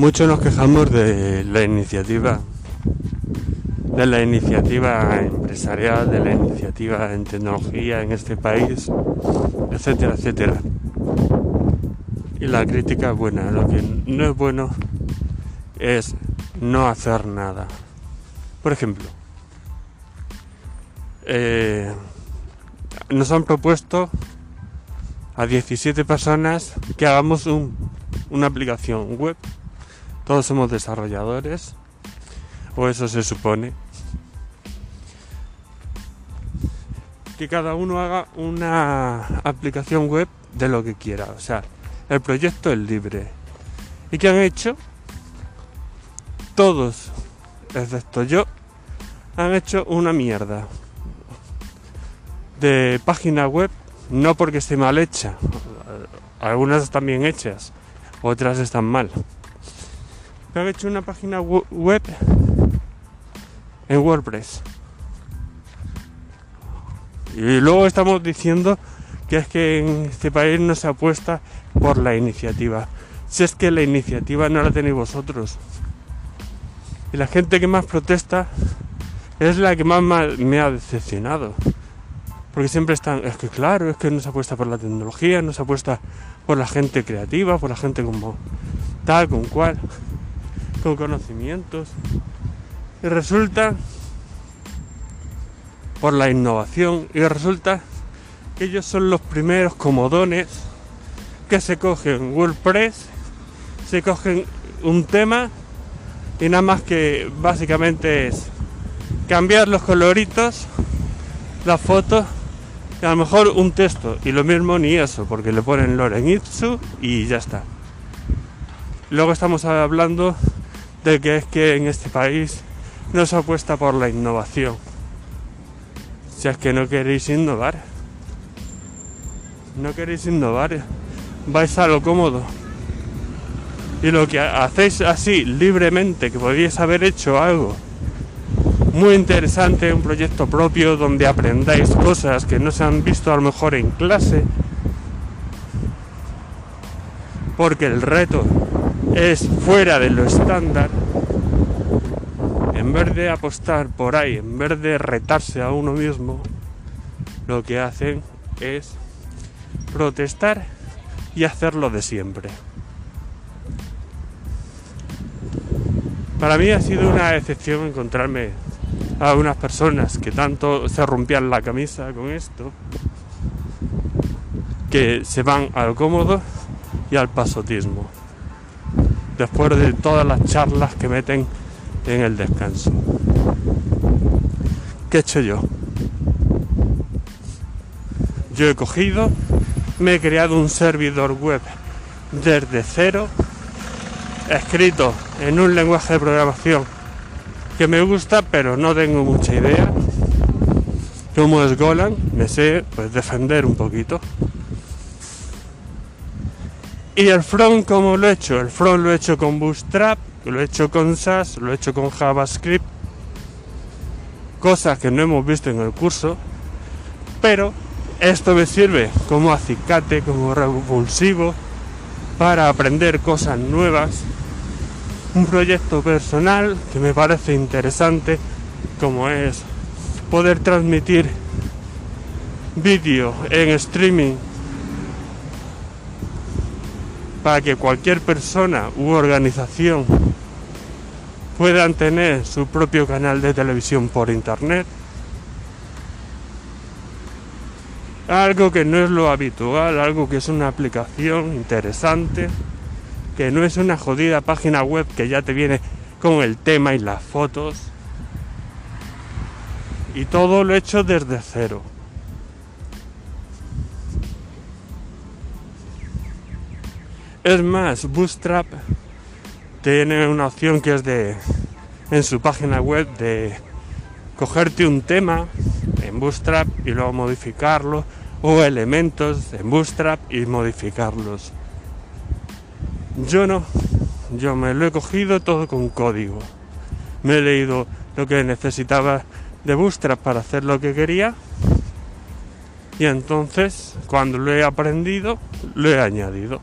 Muchos nos quejamos de la iniciativa, de la iniciativa empresarial, de la iniciativa en tecnología en este país, etcétera, etcétera. Y la crítica es buena, lo que no es bueno es no hacer nada. Por ejemplo, eh, nos han propuesto a 17 personas que hagamos una aplicación web. Todos somos desarrolladores, o eso se supone. Que cada uno haga una aplicación web de lo que quiera. O sea, el proyecto es libre. ¿Y qué han hecho? Todos, excepto yo, han hecho una mierda de página web, no porque esté mal hecha, algunas están bien hechas, otras están mal. Pero han hecho una página web en WordPress. Y luego estamos diciendo que es que en este país no se apuesta por la iniciativa. Si es que la iniciativa no la tenéis vosotros. Y la gente que más protesta es la que más me ha decepcionado. Porque siempre están, es que claro, es que no se apuesta por la tecnología, no se apuesta por la gente creativa, por la gente como tal, con cual, con conocimientos. Y resulta por la innovación y resulta que ellos son los primeros comodones que se cogen WordPress, se cogen un tema y nada más que básicamente es cambiar los coloritos, las fotos a lo mejor un texto y lo mismo ni eso, porque le ponen Loren Itsu y ya está. Luego estamos hablando de que es que en este país no se apuesta por la innovación. Si es que no queréis innovar, no queréis innovar, vais a lo cómodo. Y lo que hacéis así libremente, que podríais haber hecho algo muy interesante, un proyecto propio donde aprendáis cosas que no se han visto a lo mejor en clase, porque el reto es fuera de lo estándar, en vez de apostar por ahí, en vez de retarse a uno mismo, lo que hacen es protestar y hacerlo de siempre. Para mí ha sido una excepción encontrarme a unas personas que tanto se rompían la camisa con esto, que se van al cómodo y al pasotismo, después de todas las charlas que meten en el descanso. ¿Qué he hecho yo? Yo he cogido, me he creado un servidor web desde cero, escrito en un lenguaje de programación que me gusta, pero no tengo mucha idea. Como es Golan, me sé pues defender un poquito. Y el front, ¿cómo lo he hecho? El front lo he hecho con Bootstrap, lo he hecho con SAS, lo he hecho con JavaScript. Cosas que no hemos visto en el curso. Pero esto me sirve como acicate, como revulsivo, para aprender cosas nuevas un proyecto personal que me parece interesante como es poder transmitir vídeo en streaming para que cualquier persona u organización puedan tener su propio canal de televisión por internet. Algo que no es lo habitual, algo que es una aplicación interesante que no es una jodida página web que ya te viene con el tema y las fotos. Y todo lo he hecho desde cero. Es más, Bootstrap tiene una opción que es de en su página web de cogerte un tema en Bootstrap y luego modificarlo o elementos en Bootstrap y modificarlos. Yo no, yo me lo he cogido todo con código. Me he leído lo que necesitaba de Bootstrap para hacer lo que quería. Y entonces, cuando lo he aprendido, lo he añadido.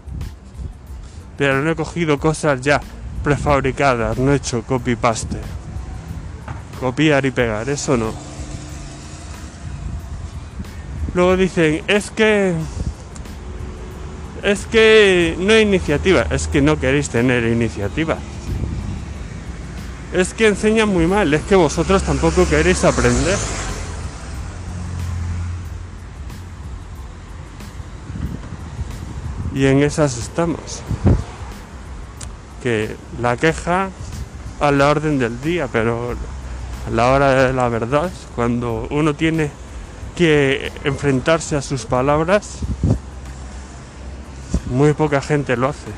Pero no he cogido cosas ya prefabricadas, no he hecho copy-paste. Copiar y pegar, eso no. Luego dicen, es que... Es que no hay iniciativa, es que no queréis tener iniciativa. Es que enseñan muy mal, es que vosotros tampoco queréis aprender. Y en esas estamos. La queja a la orden del día, pero a la hora de la verdad, cuando uno tiene que enfrentarse a sus palabras, muy poca gente lo hace.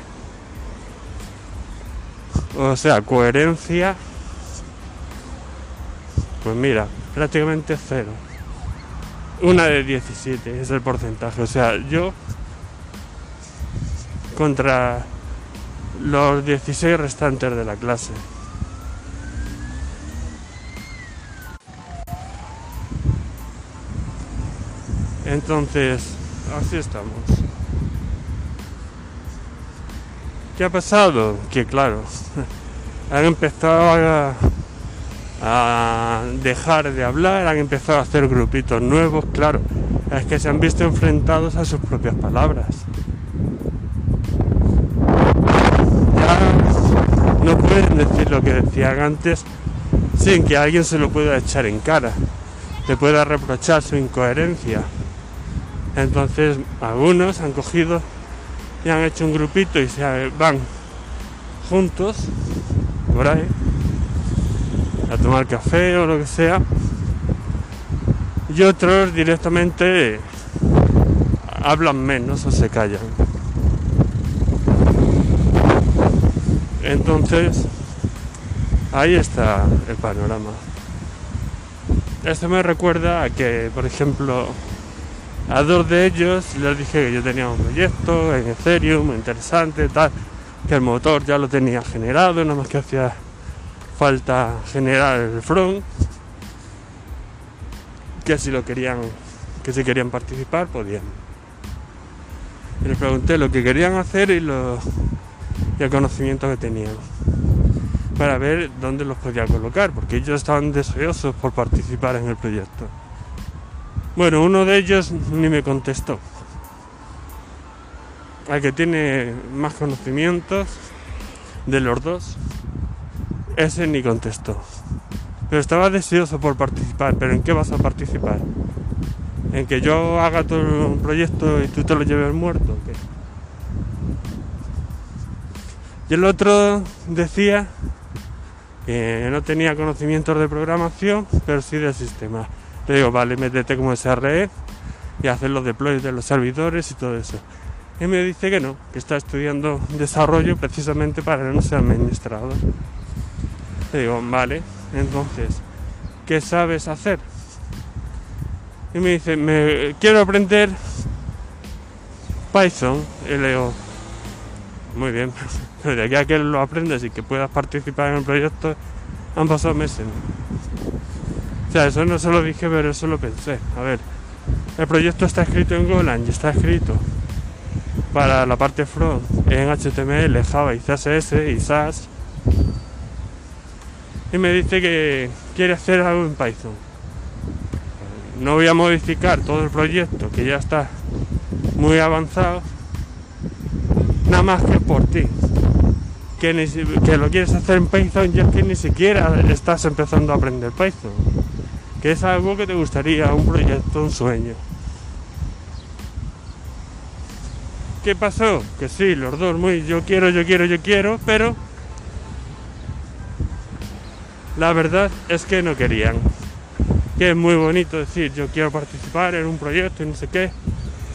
O sea, coherencia, pues mira, prácticamente cero. Una de 17 es el porcentaje. O sea, yo contra los 16 restantes de la clase. Entonces, así estamos. ¿Qué ha pasado? Que claro, han empezado a, dejar de hablar, han empezado a hacer grupitos nuevos, claro, es que se han visto enfrentados a sus propias palabras. Ya no pueden decir lo que decían antes sin que alguien se lo pueda echar en cara, le pueda reprochar su incoherencia. Entonces algunos han cogido y han hecho un grupito y se van juntos por ahí a tomar café o lo que sea y otros directamente hablan menos o se callan entonces ahí está el panorama esto me recuerda a que por ejemplo a dos de ellos les dije que yo tenía un proyecto en Ethereum interesante, tal, que el motor ya lo tenía generado, nada más que hacía falta generar el front, que si lo querían, que si querían participar podían. Y les pregunté lo que querían hacer y, y el conocimiento que tenían para ver dónde los podía colocar, porque ellos estaban deseosos por participar en el proyecto. Bueno, uno de ellos ni me contestó. Al que tiene más conocimientos de los dos, ese ni contestó. Pero estaba deseoso por participar. ¿Pero en qué vas a participar? ¿En que yo haga todo un proyecto y tú te lo lleves muerto? ¿o qué? Y el otro decía no tenía conocimientos de programación, pero sí del sistema. Le digo, vale, métete como SRE y hacer los deploys de los servidores y todo eso. Y me dice que no, que está estudiando desarrollo precisamente para no ser administrador. Le digo, vale, entonces, ¿qué sabes hacer? Y me dice, me quiero aprender Python. Y le digo, muy bien, pero de aquí a que lo aprendes y que puedas participar en el proyecto, han pasado meses. O sea, eso no se lo dije, pero eso lo pensé. A ver, el proyecto está escrito en Golang está escrito para la parte front en HTML, Java y CSS y SAS. Y me dice que quiere hacer algo en Python. No voy a modificar todo el proyecto que ya está muy avanzado, nada más que por ti. Que, que lo quieres hacer en Python ya que ni siquiera estás empezando a aprender Python que es algo que te gustaría, un proyecto, un sueño. ¿Qué pasó? Que sí, los dos muy yo quiero, yo quiero, yo quiero, pero la verdad es que no querían. Que es muy bonito decir yo quiero participar en un proyecto y no sé qué,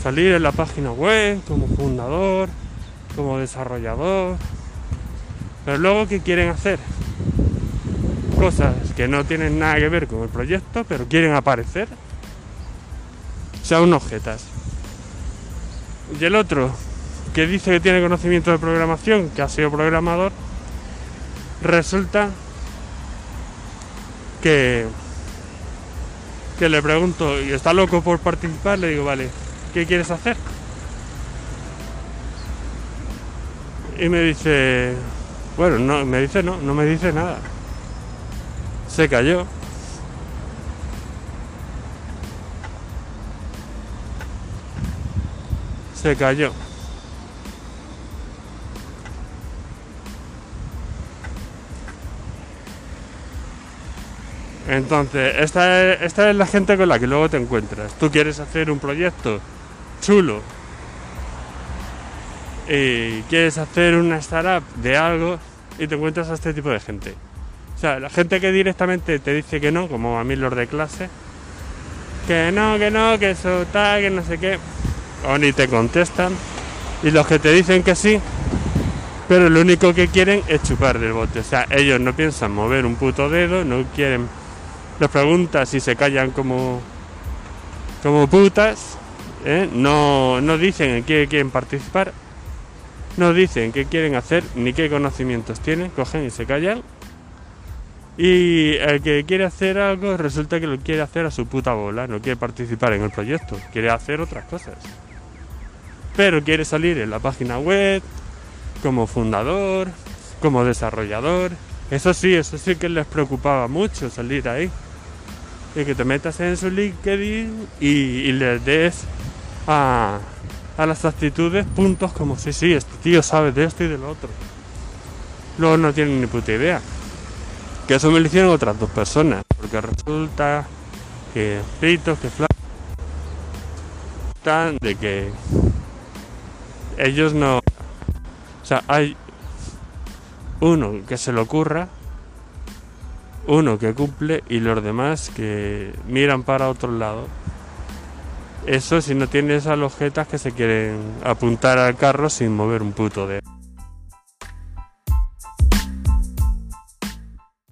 salir en la página web como fundador, como desarrollador. Pero luego, ¿qué quieren hacer? cosas que no tienen nada que ver con el proyecto, pero quieren aparecer, son objetas. Y el otro, que dice que tiene conocimiento de programación, que ha sido programador, resulta que, que le pregunto, ¿y está loco por participar? Le digo, vale, ¿qué quieres hacer? Y me dice, Bueno, no, me dice no, no me dice nada. Se cayó. Se cayó. Entonces, esta es, esta es la gente con la que luego te encuentras. Tú quieres hacer un proyecto chulo y quieres hacer una startup de algo y te encuentras a este tipo de gente. O sea, la gente que directamente te dice que no, como a mí los de clase, que no, que no, que eso está, que no sé qué, o ni te contestan. Y los que te dicen que sí, pero lo único que quieren es chupar del bote. O sea, ellos no piensan mover un puto dedo, no quieren les preguntas si se callan como, como putas, ¿eh? no, no dicen en qué quieren participar, no dicen qué quieren hacer ni qué conocimientos tienen, cogen y se callan. Y el que quiere hacer algo resulta que lo quiere hacer a su puta bola, no quiere participar en el proyecto, quiere hacer otras cosas. Pero quiere salir en la página web, como fundador, como desarrollador. Eso sí, eso sí que les preocupaba mucho salir ahí y que te metas en su LinkedIn y, y les des a, a, las actitudes puntos como si sí, este tío sabe de esto y de lo otro. Luego no tienen ni puta idea. Que eso me lo hicieron otras dos personas, porque resulta que fritos, que están de que ellos no. O sea, hay uno que se le ocurra uno que cumple y los demás que miran para otro lado. Eso si no tienes a los jetas que se quieren apuntar al carro sin mover un puto dedo.